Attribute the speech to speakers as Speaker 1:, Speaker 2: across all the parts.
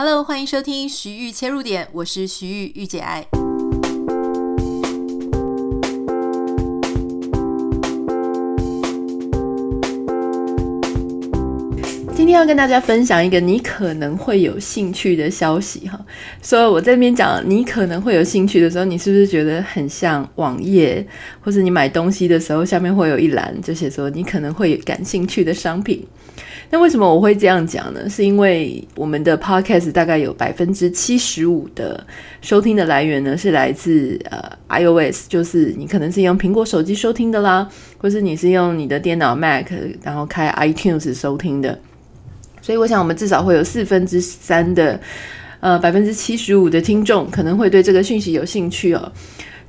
Speaker 1: Hello，欢迎收听徐玉切入点，我是徐玉玉姐爱。今天要跟大家分享一个你可能会有兴趣的消息哈，所以我在这边讲你可能会有兴趣的时候，你是不是觉得很像网页，或是你买东西的时候下面会有一栏，就写说你可能会感兴趣的商品？那为什么我会这样讲呢？是因为我们的 podcast 大概有百分之七十五的收听的来源呢，是来自呃 iOS，就是你可能是用苹果手机收听的啦，或是你是用你的电脑 Mac，然后开 iTunes 收听的。所以我想，我们至少会有四分之三的，呃，百分之七十五的听众可能会对这个讯息有兴趣哦。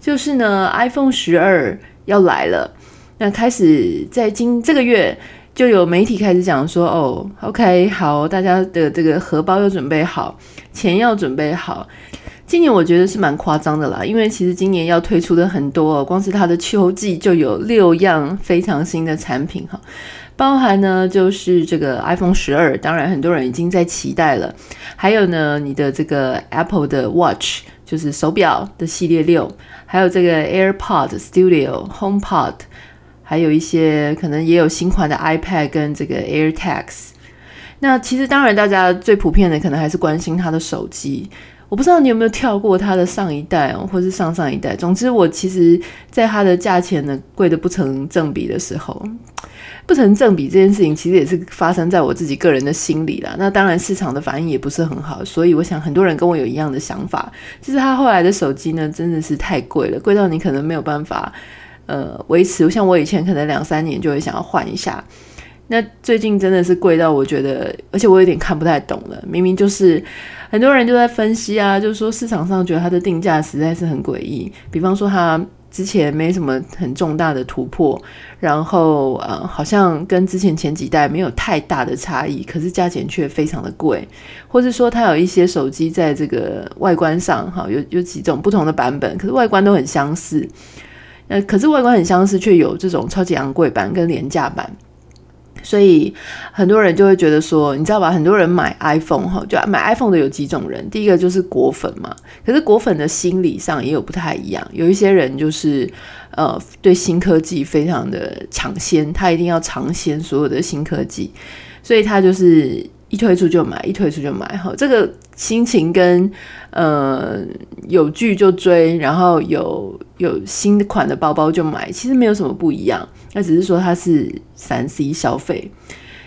Speaker 1: 就是呢，iPhone 十二要来了，那开始在今这个月就有媒体开始讲说，哦，OK，好，大家的这个荷包要准备好，钱要准备好。今年我觉得是蛮夸张的啦，因为其实今年要推出的很多，光是它的秋季就有六样非常新的产品哈。包含呢，就是这个 iPhone 十二，当然很多人已经在期待了。还有呢，你的这个 Apple 的 Watch，就是手表的系列六，还有这个 AirPod Studio、HomePod，还有一些可能也有新款的 iPad 跟这个 AirTags。那其实当然，大家最普遍的可能还是关心它的手机。我不知道你有没有跳过它的上一代哦，或是上上一代。总之，我其实在它的价钱呢贵得不成正比的时候。不成正比这件事情，其实也是发生在我自己个人的心里啦。那当然，市场的反应也不是很好，所以我想很多人跟我有一样的想法，就是他后来的手机呢，真的是太贵了，贵到你可能没有办法呃维持。像我以前可能两三年就会想要换一下，那最近真的是贵到我觉得，而且我有点看不太懂了。明明就是很多人就在分析啊，就是说市场上觉得它的定价实在是很诡异，比方说它。之前没什么很重大的突破，然后呃，好像跟之前前几代没有太大的差异，可是价钱却非常的贵，或是说它有一些手机在这个外观上，哈，有有几种不同的版本，可是外观都很相似，呃，可是外观很相似，却有这种超级昂贵版跟廉价版。所以很多人就会觉得说，你知道吧？很多人买 iPhone 哈，就买 iPhone 的有几种人。第一个就是果粉嘛，可是果粉的心理上也有不太一样。有一些人就是呃，对新科技非常的抢先，他一定要尝鲜所有的新科技，所以他就是一推出就买，一推出就买哈。这个心情跟呃有剧就追，然后有有新款的包包就买，其实没有什么不一样。那只是说他是三 C 消费，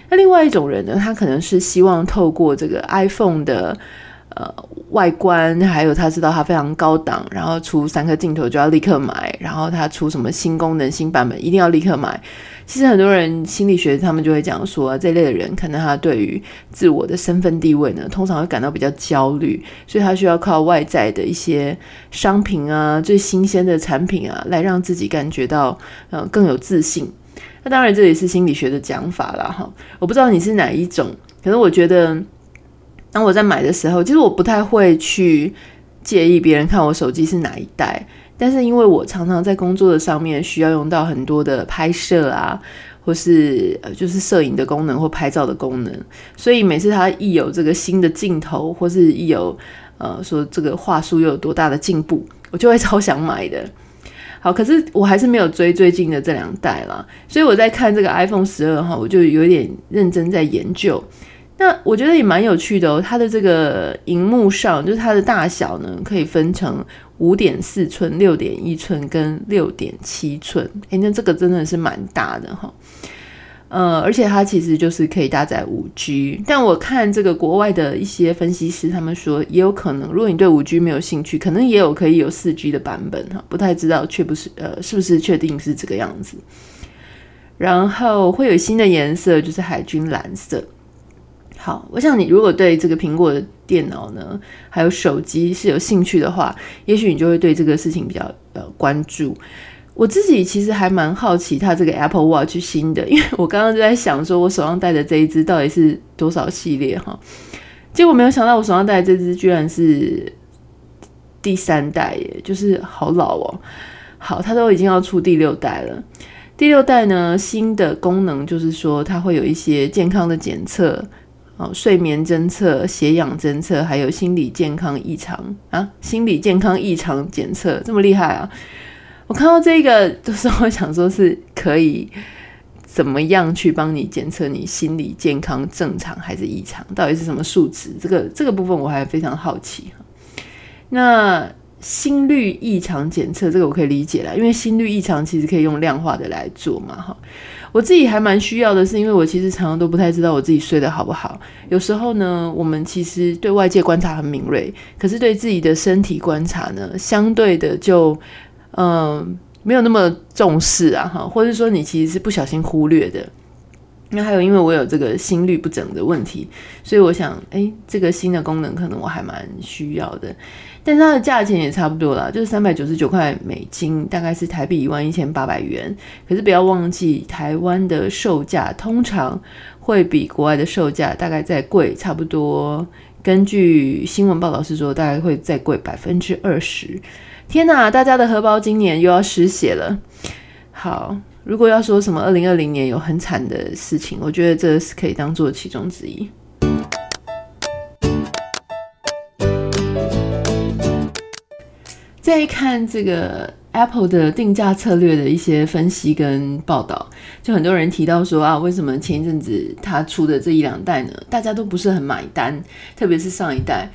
Speaker 1: 那另外一种人呢，他可能是希望透过这个 iPhone 的呃外观，还有他知道它非常高档，然后出三颗镜头就要立刻买，然后他出什么新功能、新版本一定要立刻买。其实很多人心理学他们就会讲说，这类的人可能他对于自我的身份地位呢，通常会感到比较焦虑，所以他需要靠外在的一些商品啊、最新鲜的产品啊，来让自己感觉到呃更有自信。那当然这也是心理学的讲法啦。哈。我不知道你是哪一种，可是我觉得当我在买的时候，其实我不太会去介意别人看我手机是哪一代。但是因为我常常在工作的上面需要用到很多的拍摄啊，或是呃就是摄影的功能或拍照的功能，所以每次它一有这个新的镜头，或是一有呃说这个画素又有多大的进步，我就会超想买的。好，可是我还是没有追最近的这两代啦，所以我在看这个 iPhone 十二哈，我就有点认真在研究。那我觉得也蛮有趣的哦，它的这个荧幕上就是它的大小呢，可以分成五点四寸、六点一寸跟六点七寸。诶，那这个真的是蛮大的哈。呃，而且它其实就是可以搭载五 G。但我看这个国外的一些分析师，他们说也有可能，如果你对五 G 没有兴趣，可能也有可以有四 G 的版本哈。不太知道，确不是呃，是不是确定是这个样子？然后会有新的颜色，就是海军蓝色。好，我想你如果对这个苹果电脑呢，还有手机是有兴趣的话，也许你就会对这个事情比较呃关注。我自己其实还蛮好奇它这个 Apple Watch 新的，因为我刚刚就在想说，我手上戴的这一只到底是多少系列哈？结果没有想到我手上戴的这只居然是第三代耶，就是好老哦。好，它都已经要出第六代了。第六代呢，新的功能就是说它会有一些健康的检测。睡眠侦测、血氧侦测，还有心理健康异常啊，心理健康异常检测，这么厉害啊！我看到这个就是我想说，是可以怎么样去帮你检测你心理健康正常还是异常？到底是什么数值？这个这个部分我还非常好奇。那心率异常检测这个我可以理解啦，因为心率异常其实可以用量化的来做嘛，哈。我自己还蛮需要的，是因为我其实常常都不太知道我自己睡得好不好。有时候呢，我们其实对外界观察很敏锐，可是对自己的身体观察呢，相对的就嗯、没有那么重视啊，哈，或者说你其实是不小心忽略的。那还有，因为我有这个心率不整的问题，所以我想，诶，这个新的功能可能我还蛮需要的。但它的价钱也差不多啦，就是三百九十九块美金，大概是台币一万一千八百元。可是不要忘记，台湾的售价通常会比国外的售价大概再贵，差不多。根据新闻报道是说，大概会再贵百分之二十。天哪，大家的荷包今年又要失血了。好。如果要说什么二零二零年有很惨的事情，我觉得这是可以当做其中之一。再看这个 Apple 的定价策略的一些分析跟报道，就很多人提到说啊，为什么前一阵子他出的这一两代呢，大家都不是很买单，特别是上一代。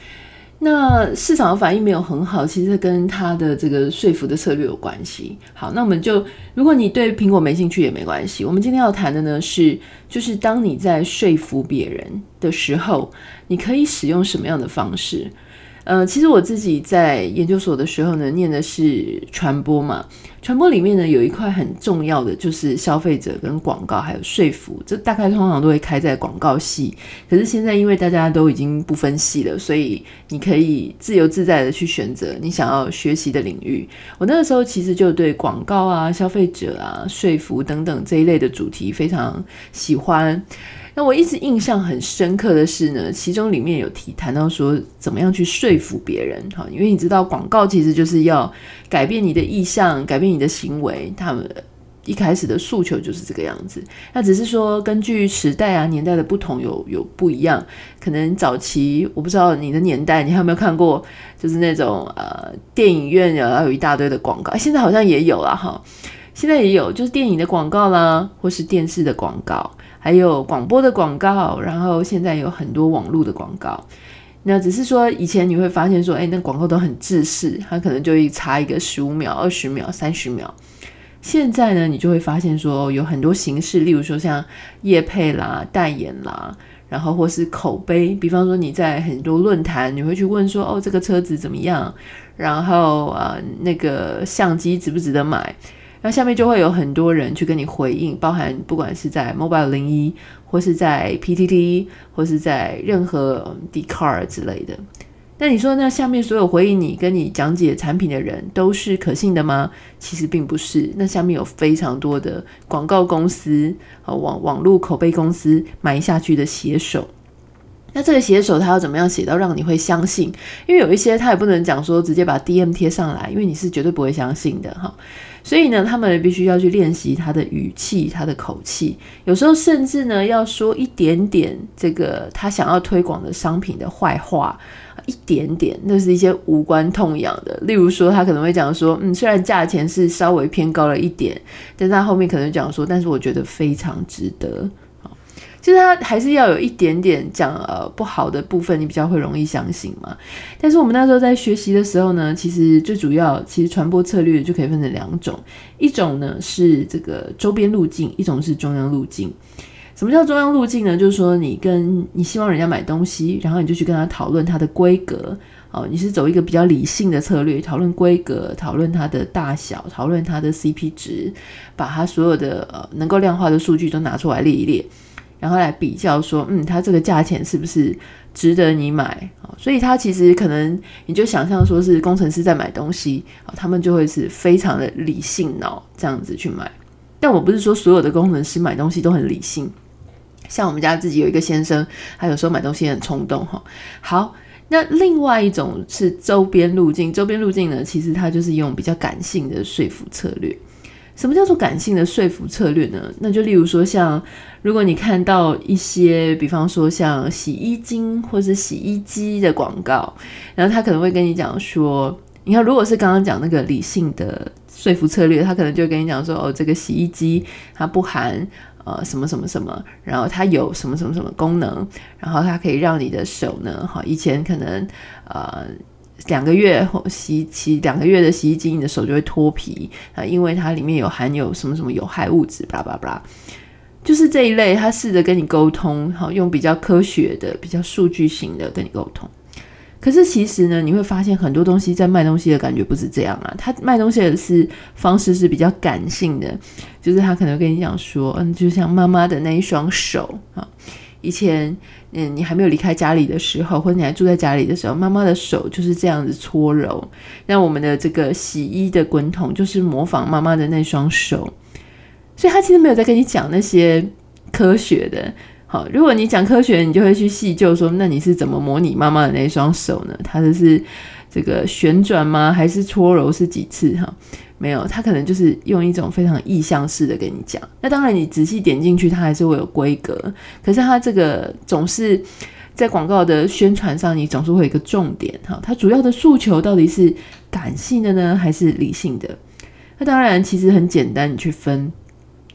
Speaker 1: 那市场的反应没有很好，其实跟他的这个说服的策略有关系。好，那我们就，如果你对苹果没兴趣也没关系。我们今天要谈的呢是，就是当你在说服别人的时候，你可以使用什么样的方式？呃，其实我自己在研究所的时候呢，念的是传播嘛。传播里面呢，有一块很重要的就是消费者跟广告还有说服，这大概通常都会开在广告系。可是现在因为大家都已经不分系了，所以你可以自由自在的去选择你想要学习的领域。我那个时候其实就对广告啊、消费者啊、说服等等这一类的主题非常喜欢。那我一直印象很深刻的是呢，其中里面有提谈到说，怎么样去说服别人哈，因为你知道广告其实就是要改变你的意向，改变你的行为，他们一开始的诉求就是这个样子。那只是说根据时代啊年代的不同有有不一样，可能早期我不知道你的年代，你还有没有看过，就是那种呃电影院要有一大堆的广告，现在好像也有啦哈，现在也有就是电影的广告啦，或是电视的广告。还有广播的广告，然后现在有很多网络的广告。那只是说，以前你会发现说，哎，那广告都很制式，它可能就会插一个十五秒、二十秒、三十秒。现在呢，你就会发现说，有很多形式，例如说像业配啦、代言啦，然后或是口碑。比方说你在很多论坛，你会去问说，哦，这个车子怎么样？然后呃，那个相机值不值得买？那下面就会有很多人去跟你回应，包含不管是在 Mobile 01，或是在 PTT，或是在任何 Dcard 之类的。那你说，那下面所有回应你、跟你讲解产品的人都是可信的吗？其实并不是。那下面有非常多的广告公司和网网络口碑公司埋下去的写手。那这个写手他要怎么样写到让你会相信？因为有一些他也不能讲说直接把 DM 贴上来，因为你是绝对不会相信的哈。所以呢，他们必须要去练习他的语气、他的口气，有时候甚至呢要说一点点这个他想要推广的商品的坏话，一点点，那是一些无关痛痒的。例如说，他可能会讲说，嗯，虽然价钱是稍微偏高了一点，但是他后面可能讲说，但是我觉得非常值得。就是他还是要有一点点讲呃不好的部分，你比较会容易相信嘛。但是我们那时候在学习的时候呢，其实最主要其实传播策略就可以分成两种，一种呢是这个周边路径，一种是中央路径。什么叫中央路径呢？就是说你跟你希望人家买东西，然后你就去跟他讨论它的规格哦，你是走一个比较理性的策略，讨论规格，讨论它的大小，讨论它的 CP 值，把它所有的呃能够量化的数据都拿出来列一列。然后来比较说，嗯，它这个价钱是不是值得你买？所以它其实可能你就想象说是工程师在买东西，他们就会是非常的理性脑这样子去买。但我不是说所有的工程师买东西都很理性，像我们家自己有一个先生，他有时候买东西很冲动哈。好，那另外一种是周边路径，周边路径呢，其实它就是用比较感性的说服策略。什么叫做感性的说服策略呢？那就例如说，像如果你看到一些，比方说像洗衣精或是洗衣机的广告，然后他可能会跟你讲说，你看，如果是刚刚讲那个理性的说服策略，他可能就跟你讲说，哦，这个洗衣机它不含呃什么什么什么，然后它有什么什么什么功能，然后它可以让你的手呢，哈，以前可能呃。两个月洗洗两个月的洗衣机，你的手就会脱皮啊，因为它里面有含有什么什么有害物质，巴拉巴拉，就是这一类。他试着跟你沟通，好，用比较科学的、比较数据型的跟你沟通。可是其实呢，你会发现很多东西在卖东西的感觉不是这样啊。他卖东西的是方式是比较感性的，就是他可能跟你讲说，嗯，就像妈妈的那一双手啊。以前，嗯，你还没有离开家里的时候，或者你还住在家里的时候，妈妈的手就是这样子搓揉。那我们的这个洗衣的滚筒就是模仿妈妈的那双手，所以他其实没有在跟你讲那些科学的。好，如果你讲科学，你就会去细究说，那你是怎么模拟妈妈的那双手呢？他就是这个旋转吗？还是搓揉是几次？哈。没有，他可能就是用一种非常意象式的跟你讲。那当然，你仔细点进去，它还是会有规格。可是它这个总是在广告的宣传上，你总是会有一个重点哈。它主要的诉求到底是感性的呢，还是理性的？那当然，其实很简单，你去分。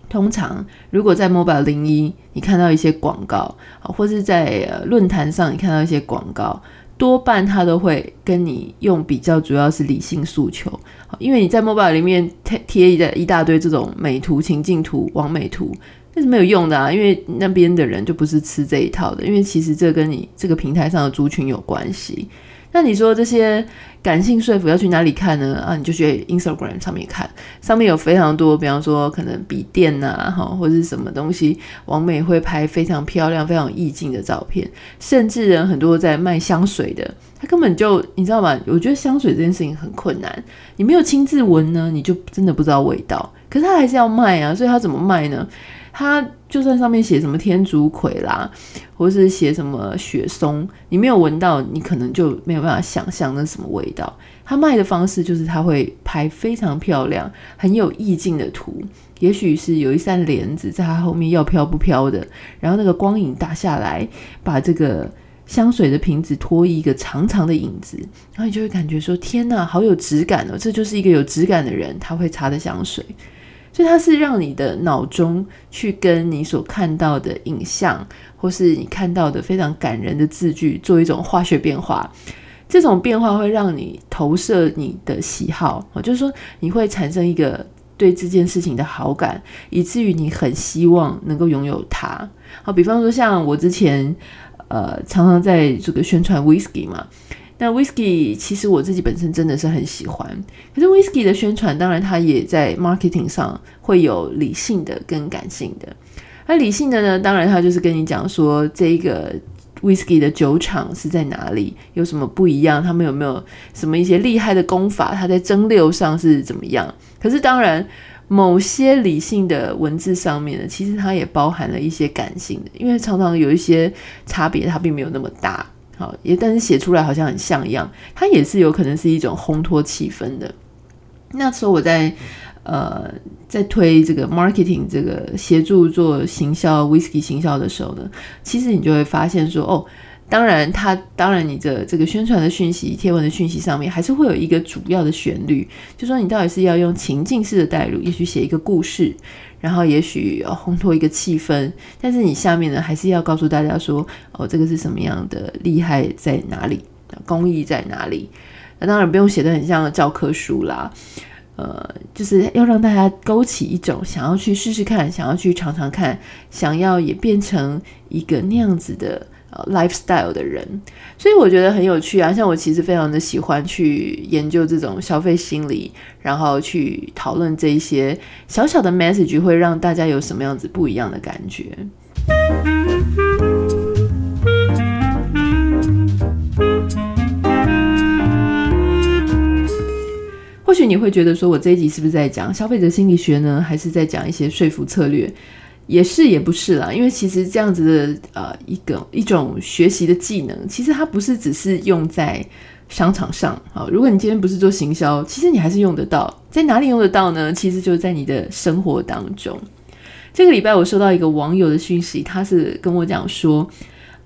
Speaker 1: 通常，如果在 Mobile 01，你看到一些广告，或是在论坛上你看到一些广告。多半他都会跟你用比较主要是理性诉求，因为你在 mobile 里面贴贴一一大堆这种美图、情境图、网美图，那是没有用的啊，因为那边的人就不是吃这一套的，因为其实这跟你这个平台上的族群有关系。那你说这些感性说服要去哪里看呢？啊，你就去 Instagram 上面看，上面有非常多，比方说可能笔电呐，哈，或者是什么东西，王美会拍非常漂亮、非常意境的照片，甚至人很多在卖香水的，他根本就你知道吗？我觉得香水这件事情很困难，你没有亲自闻呢，你就真的不知道味道。可是他还是要卖啊，所以他怎么卖呢？他就算上面写什么天竺葵啦，或是写什么雪松，你没有闻到，你可能就没有办法想象那什么味道。他卖的方式就是他会拍非常漂亮、很有意境的图，也许是有一扇帘子在他后面要飘不飘的，然后那个光影打下来，把这个香水的瓶子拖一个长长的影子，然后你就会感觉说：天哪，好有质感哦！这就是一个有质感的人他会擦的香水。所以它是让你的脑中去跟你所看到的影像，或是你看到的非常感人的字句做一种化学变化。这种变化会让你投射你的喜好，就是说你会产生一个对这件事情的好感，以至于你很希望能够拥有它。好，比方说像我之前呃常常在这个宣传 whisky 嘛。那 whisky 其实我自己本身真的是很喜欢，可是 whisky 的宣传当然它也在 marketing 上会有理性的跟感性的。那理性的呢，当然它就是跟你讲说这一个 whisky 的酒厂是在哪里，有什么不一样，他们有没有什么一些厉害的功法，它在蒸馏上是怎么样。可是当然，某些理性的文字上面呢，其实它也包含了一些感性的，因为常常有一些差别，它并没有那么大。好，也但是写出来好像很像一样，它也是有可能是一种烘托气氛的。那时候我在呃在推这个 marketing 这个协助做行销 whisky 行销的时候呢，其实你就会发现说，哦，当然它当然你的这个宣传的讯息、贴文的讯息上面还是会有一个主要的旋律，就说你到底是要用情境式的带入，也许写一个故事。然后也许要烘托一个气氛，但是你下面呢还是要告诉大家说，哦，这个是什么样的厉害在哪里，工艺在哪里？那当然不用写的很像教科书啦，呃，就是要让大家勾起一种想要去试试看，想要去尝尝看，想要也变成一个那样子的。Lifestyle 的人，所以我觉得很有趣啊。像我其实非常的喜欢去研究这种消费心理，然后去讨论这一些小小的 message 会让大家有什么样子不一样的感觉。或许你会觉得说，我这一集是不是在讲消费者心理学呢？还是在讲一些说服策略？也是也不是啦，因为其实这样子的呃一个一种学习的技能，其实它不是只是用在商场上。好，如果你今天不是做行销，其实你还是用得到。在哪里用得到呢？其实就是在你的生活当中。这个礼拜我收到一个网友的讯息，他是跟我讲说，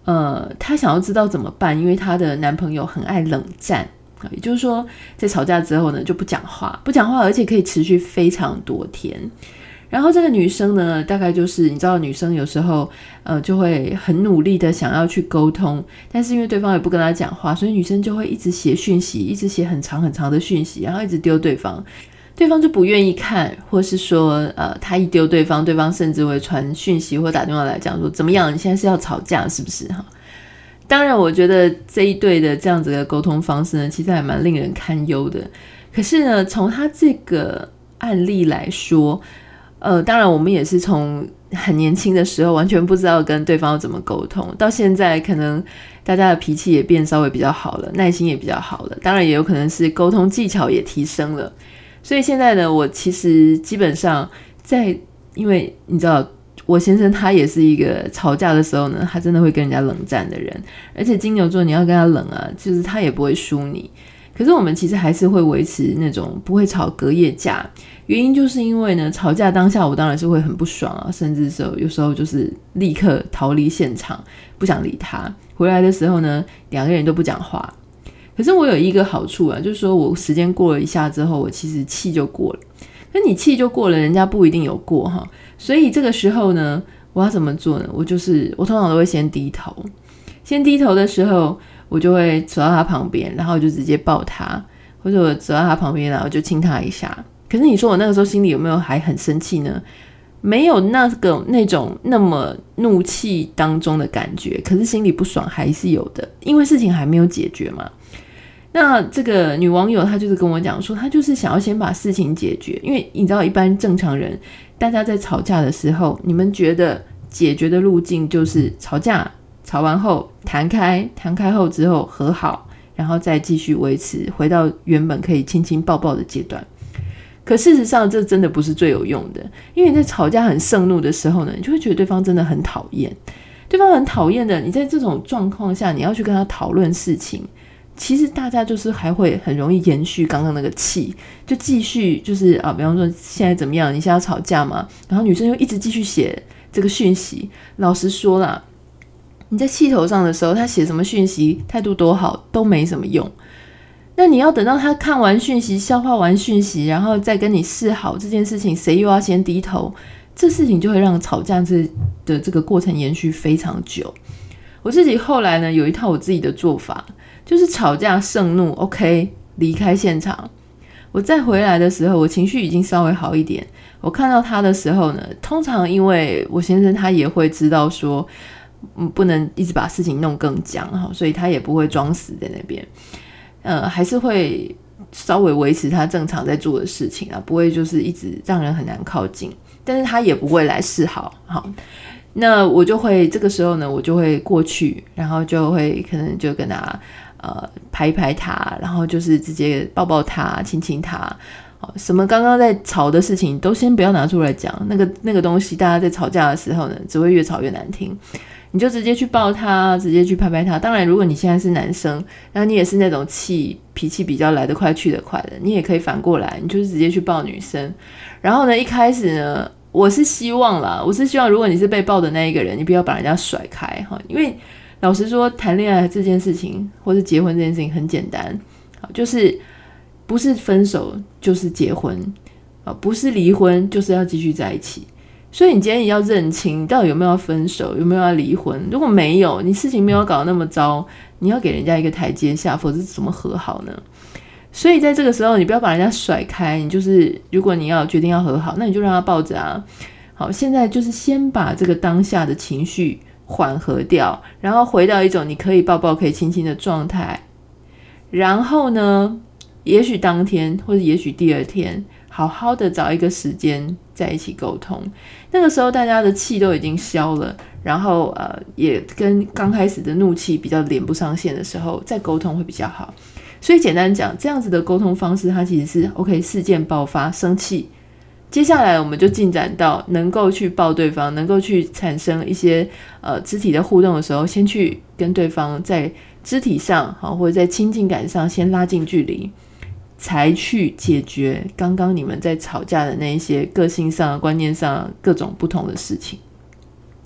Speaker 1: 呃，他想要知道怎么办，因为他的男朋友很爱冷战啊。也就是说，在吵架之后呢，就不讲话，不讲话，而且可以持续非常多天。然后这个女生呢，大概就是你知道，女生有时候呃就会很努力的想要去沟通，但是因为对方也不跟她讲话，所以女生就会一直写讯息，一直写很长很长的讯息，然后一直丢对方，对方就不愿意看，或是说呃她一丢对方，对方甚至会传讯息或打电话来讲说怎么样，你现在是要吵架是不是哈？当然，我觉得这一对的这样子的沟通方式呢，其实还蛮令人堪忧的。可是呢，从他这个案例来说，呃，当然我们也是从很年轻的时候完全不知道跟对方要怎么沟通，到现在可能大家的脾气也变稍微比较好了，耐心也比较好了。当然也有可能是沟通技巧也提升了。所以现在呢，我其实基本上在，因为你知道。我先生他也是一个吵架的时候呢，他真的会跟人家冷战的人。而且金牛座你要跟他冷啊，就是他也不会输你。可是我们其实还是会维持那种不会吵隔夜架，原因就是因为呢，吵架当下我当然是会很不爽啊，甚至时候有时候就是立刻逃离现场，不想理他。回来的时候呢，两个人都不讲话。可是我有一个好处啊，就是说我时间过了一下之后，我其实气就过了。那你气就过了，人家不一定有过哈。所以这个时候呢，我要怎么做呢？我就是我通常都会先低头，先低头的时候，我就会走到他旁边，然后就直接抱他，或者我走到他旁边，然后就亲他一下。可是你说我那个时候心里有没有还很生气呢？没有那个那种那么怒气当中的感觉，可是心里不爽还是有的，因为事情还没有解决嘛。那这个女网友她就是跟我讲说，她就是想要先把事情解决，因为你知道，一般正常人，大家在吵架的时候，你们觉得解决的路径就是吵架，吵完后谈开，谈开后之后和好，然后再继续维持回到原本可以亲亲抱抱的阶段。可事实上，这真的不是最有用的，因为你在吵架很盛怒的时候呢，你就会觉得对方真的很讨厌，对方很讨厌的，你在这种状况下，你要去跟他讨论事情。其实大家就是还会很容易延续刚刚那个气，就继续就是啊，比方说现在怎么样？你现在要吵架吗？然后女生又一直继续写这个讯息。老实说啦，你在气头上的时候，他写什么讯息，态度多好都没什么用。那你要等到他看完讯息、消化完讯息，然后再跟你示好这件事情，谁又要先低头？这事情就会让吵架这的这个过程延续非常久。我自己后来呢，有一套我自己的做法。就是吵架盛怒，OK，离开现场。我再回来的时候，我情绪已经稍微好一点。我看到他的时候呢，通常因为我先生他也会知道说，嗯，不能一直把事情弄更僵哈，所以他也不会装死在那边。呃，还是会稍微维持他正常在做的事情啊，不会就是一直让人很难靠近。但是他也不会来示好，好，那我就会这个时候呢，我就会过去，然后就会可能就跟他。呃，拍一拍他，然后就是直接抱抱他，亲亲他。好，什么刚刚在吵的事情都先不要拿出来讲。那个那个东西，大家在吵架的时候呢，只会越吵越难听。你就直接去抱他，直接去拍拍他。当然，如果你现在是男生，然后你也是那种气脾气比较来得快去得快的，你也可以反过来，你就是直接去抱女生。然后呢，一开始呢，我是希望啦，我是希望如果你是被抱的那一个人，你不要把人家甩开哈，因为。老实说，谈恋爱这件事情，或是结婚这件事情很简单，就是不是分手就是结婚，啊，不是离婚就是要继续在一起。所以你今天也要认清，你到底有没有要分手，有没有要离婚？如果没有，你事情没有搞那么糟，你要给人家一个台阶下，否则怎么和好呢？所以在这个时候，你不要把人家甩开，你就是如果你要决定要和好，那你就让他抱着啊。好，现在就是先把这个当下的情绪。缓和掉，然后回到一种你可以抱抱、可以亲亲的状态。然后呢，也许当天或者也许第二天，好好的找一个时间在一起沟通。那个时候大家的气都已经消了，然后呃，也跟刚开始的怒气比较连不上线的时候，再沟通会比较好。所以简单讲，这样子的沟通方式，它其实是 OK。事件爆发，生气。接下来我们就进展到能够去抱对方，能够去产生一些呃肢体的互动的时候，先去跟对方在肢体上好，或者在亲近感上先拉近距离，才去解决刚刚你们在吵架的那一些个性上、观念上各种不同的事情。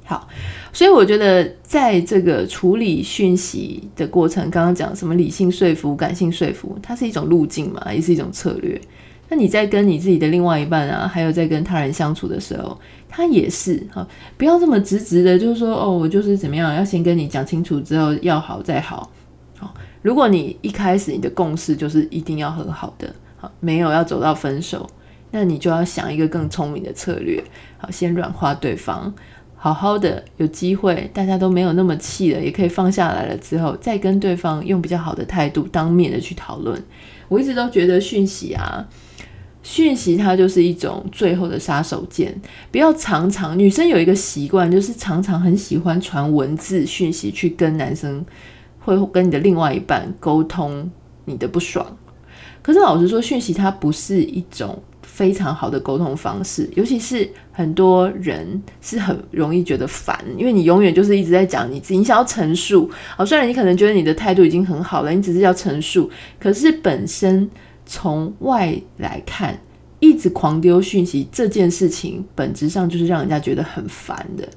Speaker 1: 好，所以我觉得在这个处理讯息的过程，刚刚讲什么理性说服、感性说服，它是一种路径嘛，也是一种策略。那你在跟你自己的另外一半啊，还有在跟他人相处的时候，他也是哈，不要这么直直的，就是说哦，我就是怎么样，要先跟你讲清楚之后要好再好。好，如果你一开始你的共识就是一定要和好的，好，没有要走到分手，那你就要想一个更聪明的策略，好，先软化对方，好好的有机会大家都没有那么气了，也可以放下来了之后，再跟对方用比较好的态度当面的去讨论。我一直都觉得讯息啊。讯息它就是一种最后的杀手锏，不要常常。女生有一个习惯，就是常常很喜欢传文字讯息去跟男生，会跟你的另外一半沟通你的不爽。可是老实说，讯息它不是一种非常好的沟通方式，尤其是很多人是很容易觉得烦，因为你永远就是一直在讲你自己，你想要陈述。好，虽然你可能觉得你的态度已经很好了，你只是要陈述，可是本身。从外来看，一直狂丢讯息这件事情，本质上就是让人家觉得很烦的。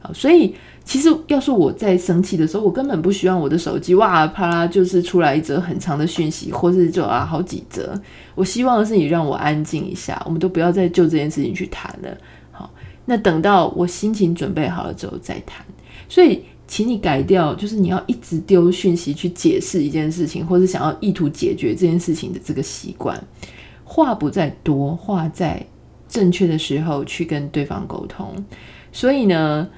Speaker 1: 好，所以其实要是我在生气的时候，我根本不希望我的手机哇啪啦就是出来一则很长的讯息，或是就啊好几则。我希望的是你让我安静一下，我们都不要再就这件事情去谈了。好，那等到我心情准备好了之后再谈。所以。请你改掉，就是你要一直丢讯息去解释一件事情，或是想要意图解决这件事情的这个习惯。话不在多，话在正确的时候去跟对方沟通。所以呢，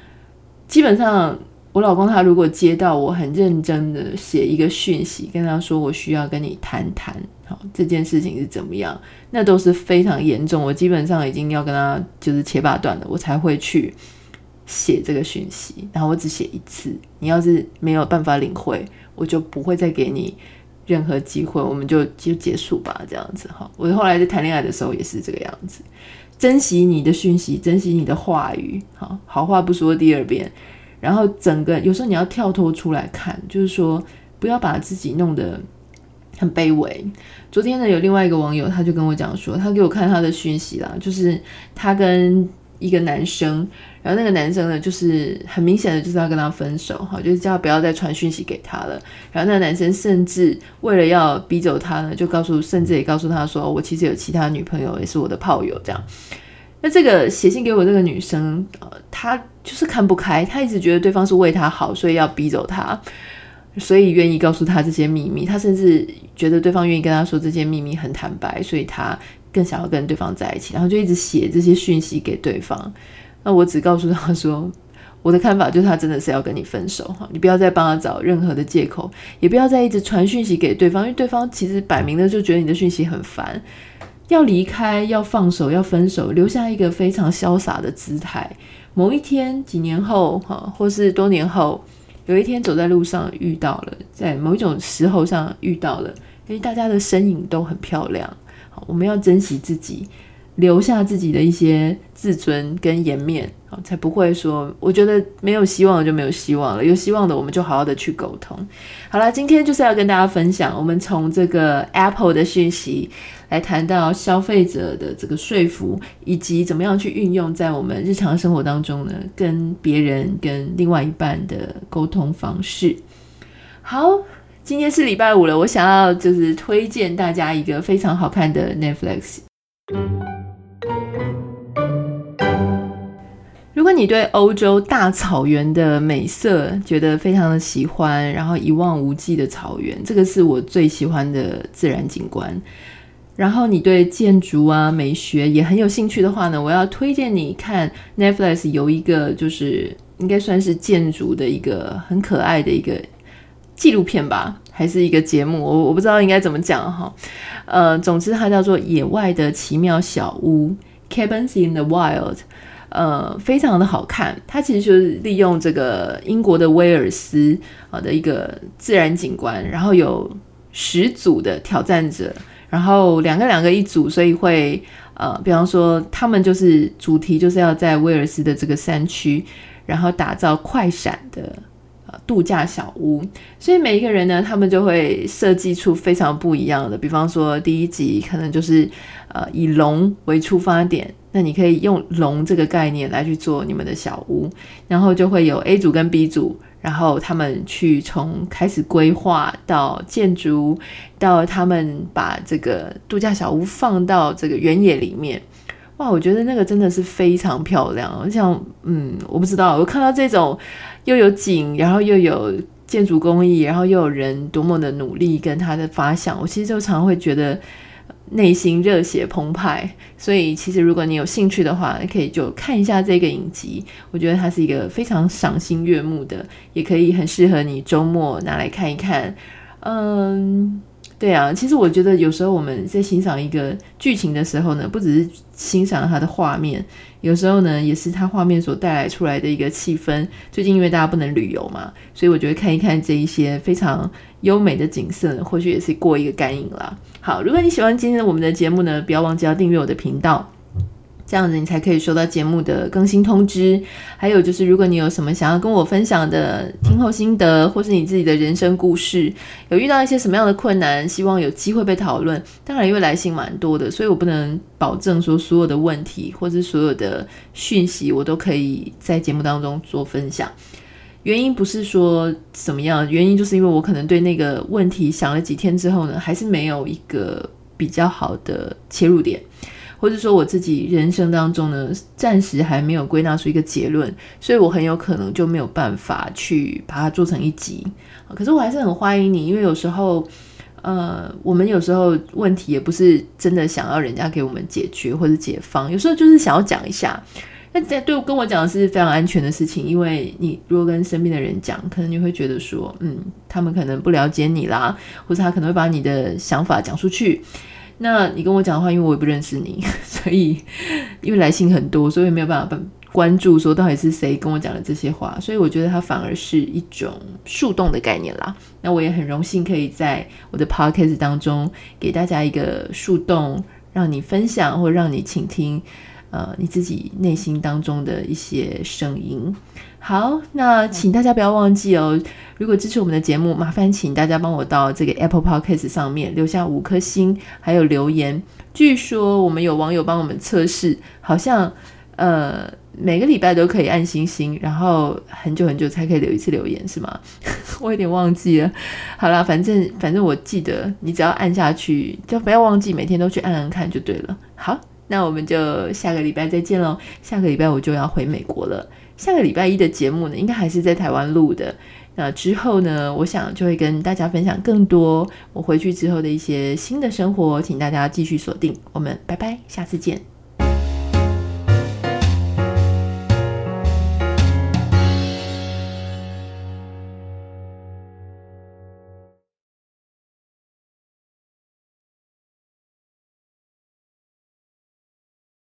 Speaker 1: 基本上我老公他如果接到我很认真的写一个讯息，跟他说我需要跟你谈谈，好，这件事情是怎么样，那都是非常严重。我基本上已经要跟他就是切八段了，我才会去。写这个讯息，然后我只写一次。你要是没有办法领会，我就不会再给你任何机会，我们就就结束吧，这样子哈。我后来在谈恋爱的时候也是这个样子，珍惜你的讯息，珍惜你的话语，好，好话不说第二遍。然后整个有时候你要跳脱出来看，就是说不要把自己弄得很卑微。昨天呢，有另外一个网友，他就跟我讲说，他给我看他的讯息啦，就是他跟。一个男生，然后那个男生呢，就是很明显的就是要跟他分手，哈，就是叫他不要再传讯息给他了。然后那个男生甚至为了要逼走他呢，就告诉，甚至也告诉他说，我其实有其他女朋友，也是我的炮友，这样。那这个写信给我这个女生，呃，她就是看不开，她一直觉得对方是为她好，所以要逼走他，所以愿意告诉他这些秘密。她甚至觉得对方愿意跟他说这些秘密很坦白，所以她。更想要跟对方在一起，然后就一直写这些讯息给对方。那我只告诉他说，我的看法就是他真的是要跟你分手哈，你不要再帮他找任何的借口，也不要再一直传讯息给对方，因为对方其实摆明了就觉得你的讯息很烦。要离开，要放手，要分手，留下一个非常潇洒的姿态。某一天，几年后哈，或是多年后，有一天走在路上遇到了，在某一种时候上遇到了，因为大家的身影都很漂亮。好我们要珍惜自己，留下自己的一些自尊跟颜面，啊，才不会说我觉得没有希望就没有希望了，有希望的我们就好好的去沟通。好了，今天就是要跟大家分享，我们从这个 Apple 的讯息来谈到消费者的这个说服，以及怎么样去运用在我们日常生活当中呢，跟别人跟另外一半的沟通方式。好。今天是礼拜五了，我想要就是推荐大家一个非常好看的 Netflix。你对欧洲大草原的美色觉得非常的喜欢，然后一望无际的草原，这个是我最喜欢的自然景观。然后你对建筑啊、美学也很有兴趣的话呢，我要推荐你看 Netflix 有一个就是应该算是建筑的一个很可爱的一个。纪录片吧，还是一个节目，我我不知道应该怎么讲哈。呃，总之它叫做《野外的奇妙小屋》（Cabins in the Wild），呃，非常的好看。它其实就是利用这个英国的威尔斯啊的一个自然景观，然后有十组的挑战者，然后两个两个一组，所以会呃，比方说他们就是主题就是要在威尔斯的这个山区，然后打造快闪的。呃度假小屋，所以每一个人呢，他们就会设计出非常不一样的。比方说，第一集可能就是呃以龙为出发点，那你可以用龙这个概念来去做你们的小屋，然后就会有 A 组跟 B 组。然后他们去从开始规划到建筑，到他们把这个度假小屋放到这个原野里面，哇，我觉得那个真的是非常漂亮。我想，嗯，我不知道，我看到这种又有景，然后又有建筑工艺，然后又有人多么的努力跟他的发想，我其实就常常会觉得。内心热血澎湃，所以其实如果你有兴趣的话，可以就看一下这个影集。我觉得它是一个非常赏心悦目的，也可以很适合你周末拿来看一看。嗯，对啊，其实我觉得有时候我们在欣赏一个剧情的时候呢，不只是欣赏它的画面，有时候呢也是它画面所带来出来的一个气氛。最近因为大家不能旅游嘛，所以我觉得看一看这一些非常优美的景色，或许也是过一个干瘾啦。好，如果你喜欢今天我们的节目呢，不要忘记要订阅我的频道，这样子你才可以收到节目的更新通知。还有就是，如果你有什么想要跟我分享的听后心得，或是你自己的人生故事，有遇到一些什么样的困难，希望有机会被讨论。当然，因为来信蛮多的，所以我不能保证说所有的问题或是所有的讯息，我都可以在节目当中做分享。原因不是说怎么样，原因就是因为我可能对那个问题想了几天之后呢，还是没有一个比较好的切入点，或者说我自己人生当中呢，暂时还没有归纳出一个结论，所以我很有可能就没有办法去把它做成一集。可是我还是很欢迎你，因为有时候，呃，我们有时候问题也不是真的想要人家给我们解决或者解方，有时候就是想要讲一下。那在对跟我讲的是非常安全的事情，因为你如果跟身边的人讲，可能你会觉得说，嗯，他们可能不了解你啦，或者他可能会把你的想法讲出去。那你跟我讲的话，因为我也不认识你，所以因为来信很多，所以没有办法关注说到底是谁跟我讲的这些话，所以我觉得它反而是一种树洞的概念啦。那我也很荣幸可以在我的 podcast 当中给大家一个树洞，让你分享或让你倾听。呃，你自己内心当中的一些声音。好，那请大家不要忘记哦。如果支持我们的节目，麻烦请大家帮我到这个 Apple Podcast 上面留下五颗星，还有留言。据说我们有网友帮我们测试，好像呃每个礼拜都可以按星星，然后很久很久才可以留一次留言，是吗？我有点忘记了。好啦，反正反正我记得，你只要按下去，就不要忘记每天都去按按看就对了。好。那我们就下个礼拜再见喽。下个礼拜我就要回美国了。下个礼拜一的节目呢，应该还是在台湾录的。那之后呢，我想就会跟大家分享更多我回去之后的一些新的生活，请大家继续锁定。我们拜拜，下次见。